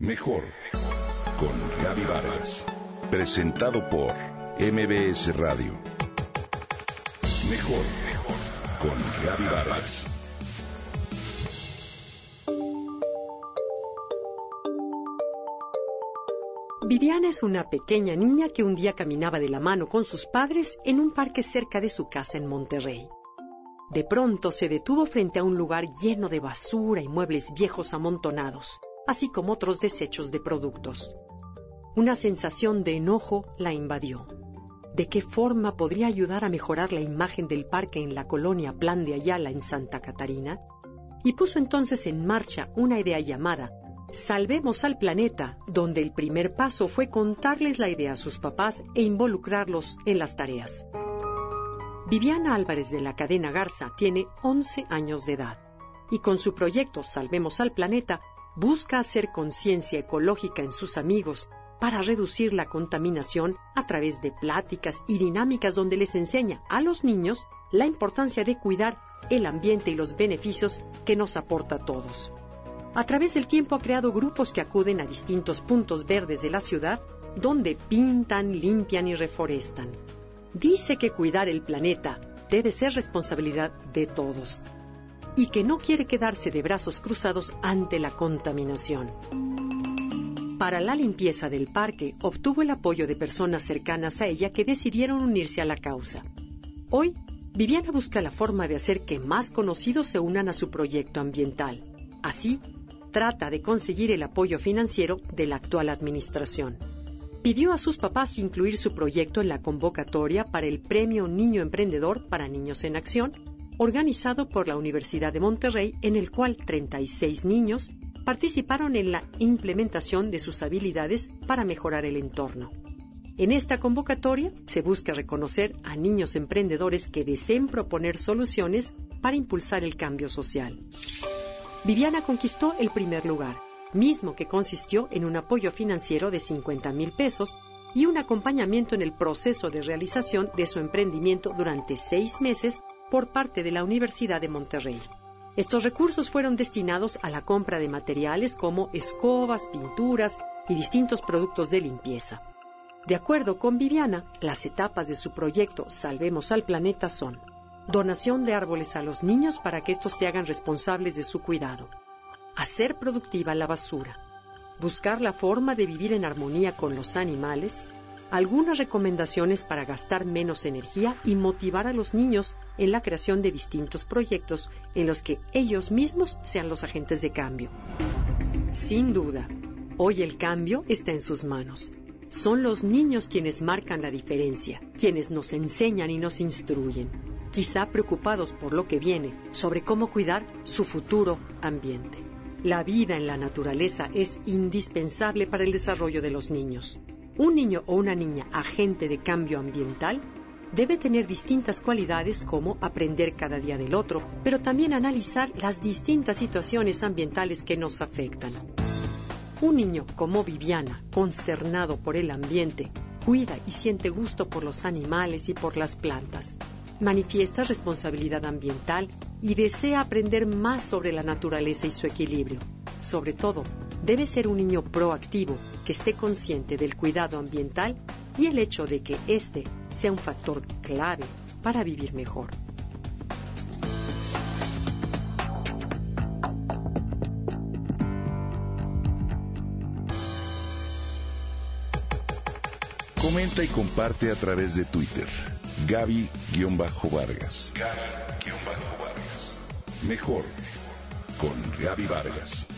Mejor con Gaby Vargas. Presentado por MBS Radio. Mejor con Gaby Vargas. Viviana es una pequeña niña que un día caminaba de la mano con sus padres en un parque cerca de su casa en Monterrey. De pronto se detuvo frente a un lugar lleno de basura y muebles viejos amontonados así como otros desechos de productos. Una sensación de enojo la invadió. ¿De qué forma podría ayudar a mejorar la imagen del parque en la colonia Plan de Ayala en Santa Catarina? Y puso entonces en marcha una idea llamada Salvemos al planeta, donde el primer paso fue contarles la idea a sus papás e involucrarlos en las tareas. Viviana Álvarez de la cadena Garza tiene 11 años de edad y con su proyecto Salvemos al Planeta busca hacer conciencia ecológica en sus amigos para reducir la contaminación a través de pláticas y dinámicas donde les enseña a los niños la importancia de cuidar el ambiente y los beneficios que nos aporta a todos. A través del tiempo ha creado grupos que acuden a distintos puntos verdes de la ciudad donde pintan, limpian y reforestan. Dice que cuidar el planeta debe ser responsabilidad de todos y que no quiere quedarse de brazos cruzados ante la contaminación. Para la limpieza del parque obtuvo el apoyo de personas cercanas a ella que decidieron unirse a la causa. Hoy, Viviana busca la forma de hacer que más conocidos se unan a su proyecto ambiental. Así, trata de conseguir el apoyo financiero de la actual administración. Pidió a sus papás incluir su proyecto en la convocatoria para el Premio Niño Emprendedor para Niños en Acción organizado por la Universidad de Monterrey, en el cual 36 niños participaron en la implementación de sus habilidades para mejorar el entorno. En esta convocatoria se busca reconocer a niños emprendedores que deseen proponer soluciones para impulsar el cambio social. Viviana conquistó el primer lugar, mismo que consistió en un apoyo financiero de 50 mil pesos y un acompañamiento en el proceso de realización de su emprendimiento durante seis meses por parte de la Universidad de Monterrey. Estos recursos fueron destinados a la compra de materiales como escobas, pinturas y distintos productos de limpieza. De acuerdo con Viviana, las etapas de su proyecto Salvemos al Planeta son donación de árboles a los niños para que estos se hagan responsables de su cuidado, hacer productiva la basura, buscar la forma de vivir en armonía con los animales algunas recomendaciones para gastar menos energía y motivar a los niños en la creación de distintos proyectos en los que ellos mismos sean los agentes de cambio. Sin duda, hoy el cambio está en sus manos. Son los niños quienes marcan la diferencia, quienes nos enseñan y nos instruyen, quizá preocupados por lo que viene, sobre cómo cuidar su futuro ambiente. La vida en la naturaleza es indispensable para el desarrollo de los niños. Un niño o una niña agente de cambio ambiental debe tener distintas cualidades como aprender cada día del otro, pero también analizar las distintas situaciones ambientales que nos afectan. Un niño como Viviana, consternado por el ambiente, cuida y siente gusto por los animales y por las plantas. Manifiesta responsabilidad ambiental y desea aprender más sobre la naturaleza y su equilibrio. Sobre todo, debe ser un niño proactivo que esté consciente del cuidado ambiental y el hecho de que éste sea un factor clave para vivir mejor. Comenta y comparte a través de Twitter. Gaby-Vargas. Gaby-Vargas. Mejor con Gaby Vargas